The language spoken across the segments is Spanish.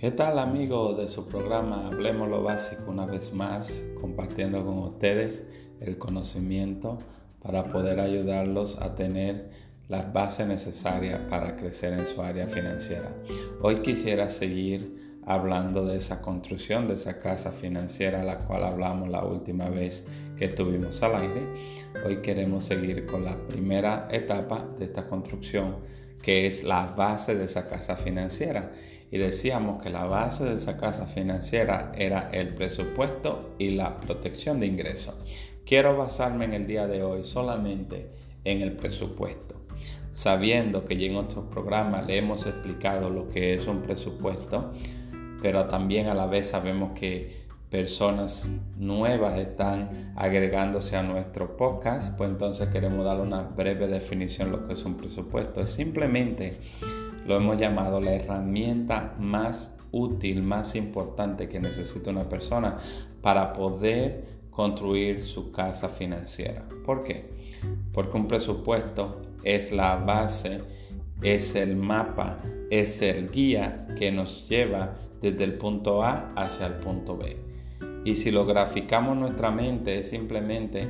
¿Qué tal amigos de su programa Hablemos lo básico una vez más, compartiendo con ustedes el conocimiento para poder ayudarlos a tener las bases necesarias para crecer en su área financiera. Hoy quisiera seguir hablando de esa construcción, de esa casa financiera, la cual hablamos la última vez que estuvimos al aire. Hoy queremos seguir con la primera etapa de esta construcción, que es la base de esa casa financiera y decíamos que la base de esa casa financiera era el presupuesto y la protección de ingresos. Quiero basarme en el día de hoy solamente en el presupuesto, sabiendo que ya en otros programas le hemos explicado lo que es un presupuesto, pero también a la vez sabemos que personas nuevas están agregándose a nuestro podcast, pues entonces queremos dar una breve definición de lo que es un presupuesto. Es simplemente lo hemos llamado la herramienta más útil, más importante que necesita una persona para poder construir su casa financiera. ¿Por qué? Porque un presupuesto es la base, es el mapa, es el guía que nos lleva desde el punto A hacia el punto B. Y si lo graficamos nuestra mente es simplemente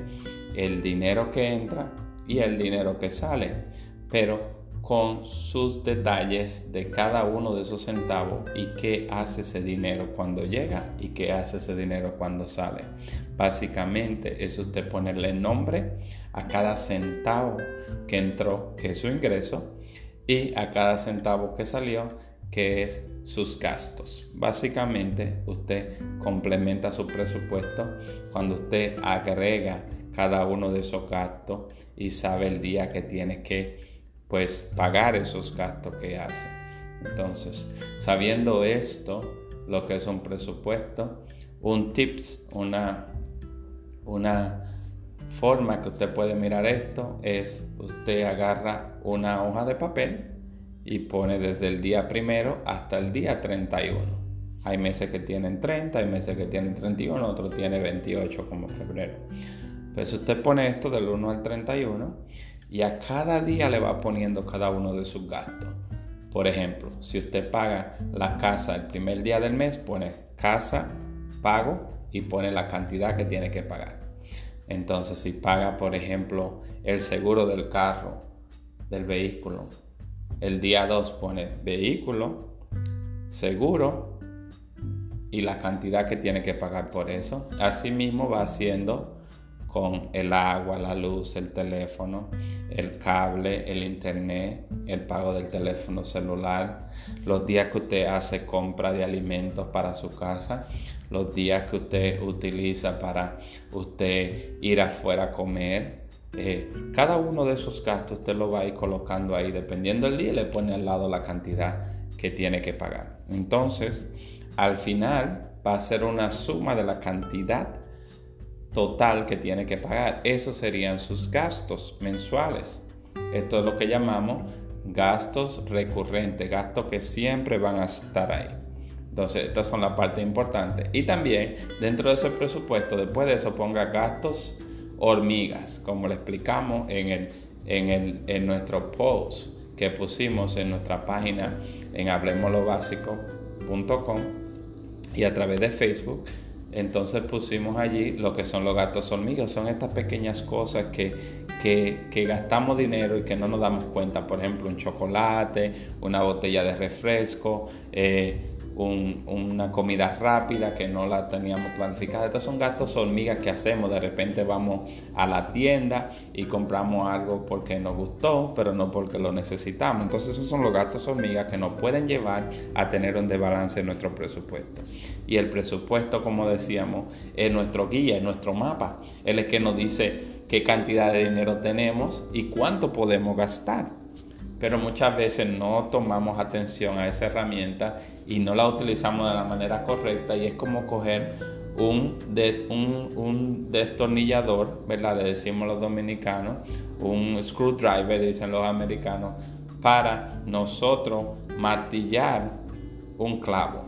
el dinero que entra y el dinero que sale. Pero con sus detalles de cada uno de esos centavos y qué hace ese dinero cuando llega y qué hace ese dinero cuando sale. Básicamente es usted ponerle nombre a cada centavo que entró, que es su ingreso, y a cada centavo que salió, que es sus gastos. Básicamente usted complementa su presupuesto cuando usted agrega cada uno de esos gastos y sabe el día que tiene que pues pagar esos gastos que hace. Entonces, sabiendo esto, lo que es un presupuesto, un tips, una, una forma que usted puede mirar esto es usted agarra una hoja de papel y pone desde el día primero hasta el día 31. Hay meses que tienen 30, hay meses que tienen 31, otros tienen 28 como febrero. Pues usted pone esto del 1 al 31 y a cada día le va poniendo cada uno de sus gastos. Por ejemplo, si usted paga la casa el primer día del mes, pone casa, pago y pone la cantidad que tiene que pagar. Entonces, si paga, por ejemplo, el seguro del carro, del vehículo, el día 2 pone vehículo, seguro y la cantidad que tiene que pagar por eso. Asimismo va haciendo con el agua, la luz, el teléfono, el cable, el internet, el pago del teléfono celular, los días que usted hace compra de alimentos para su casa, los días que usted utiliza para usted ir afuera a comer. Eh, cada uno de esos gastos usted lo va a ir colocando ahí, dependiendo del día, le pone al lado la cantidad que tiene que pagar. Entonces, al final va a ser una suma de la cantidad total que tiene que pagar. Esos serían sus gastos mensuales. Esto es lo que llamamos gastos recurrentes, gastos que siempre van a estar ahí. Entonces, estas son la parte importante. Y también dentro de ese presupuesto, después de eso, ponga gastos hormigas, como le explicamos en, el, en, el, en nuestro post que pusimos en nuestra página en hablemoslovbásico.com y a través de Facebook entonces pusimos allí lo que son los gastos hormigas. Son estas pequeñas cosas que, que, gastamos dinero y que no nos damos cuenta. Por ejemplo, un chocolate, una botella de refresco, eh, una comida rápida que no la teníamos planificada. Estos son gastos hormigas que hacemos. De repente vamos a la tienda y compramos algo porque nos gustó, pero no porque lo necesitamos. Entonces esos son los gastos hormigas que nos pueden llevar a tener un desbalance en nuestro presupuesto. Y el presupuesto, como decíamos, es nuestro guía, es nuestro mapa. Él es que nos dice qué cantidad de dinero tenemos y cuánto podemos gastar pero muchas veces no tomamos atención a esa herramienta y no la utilizamos de la manera correcta y es como coger un, de, un, destornillador, ¿verdad? Le decimos los dominicanos, un screwdriver, dicen los americanos, para nosotros martillar un clavo.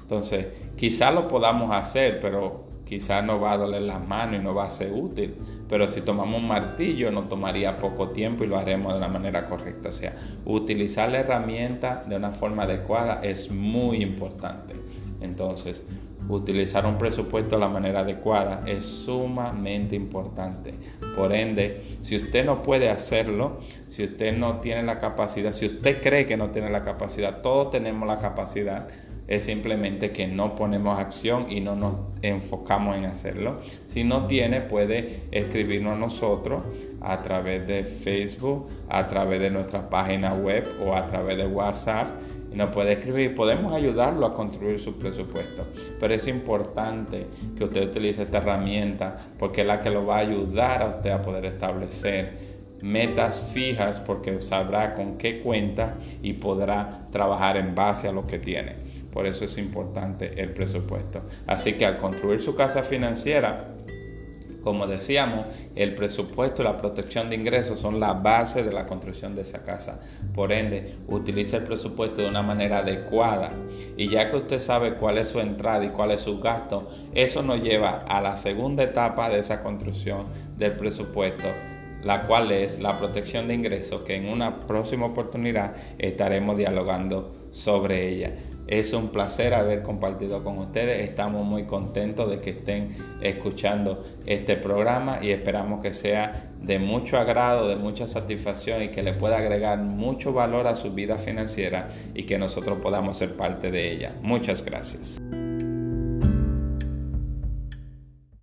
Entonces, quizá lo podamos hacer, pero quizás no va a doler las manos y no va a ser útil, pero si tomamos un martillo nos tomaría poco tiempo y lo haremos de la manera correcta. O sea, utilizar la herramienta de una forma adecuada es muy importante. Entonces, utilizar un presupuesto de la manera adecuada es sumamente importante. Por ende, si usted no puede hacerlo, si usted no tiene la capacidad, si usted cree que no tiene la capacidad, todos tenemos la capacidad, es simplemente que no ponemos acción y no nos enfocamos en hacerlo. Si no tiene, puede escribirnos a nosotros a través de Facebook, a través de nuestra página web o a través de WhatsApp y nos puede escribir. Podemos ayudarlo a construir su presupuesto, pero es importante que usted utilice esta herramienta porque es la que lo va a ayudar a usted a poder establecer metas fijas porque sabrá con qué cuenta y podrá trabajar en base a lo que tiene. Por eso es importante el presupuesto. Así que al construir su casa financiera, como decíamos, el presupuesto y la protección de ingresos son la base de la construcción de esa casa. Por ende, utilice el presupuesto de una manera adecuada. Y ya que usted sabe cuál es su entrada y cuál es su gasto, eso nos lleva a la segunda etapa de esa construcción del presupuesto, la cual es la protección de ingresos, que en una próxima oportunidad estaremos dialogando sobre ella. Es un placer haber compartido con ustedes. Estamos muy contentos de que estén escuchando este programa y esperamos que sea de mucho agrado, de mucha satisfacción y que le pueda agregar mucho valor a su vida financiera y que nosotros podamos ser parte de ella. Muchas gracias.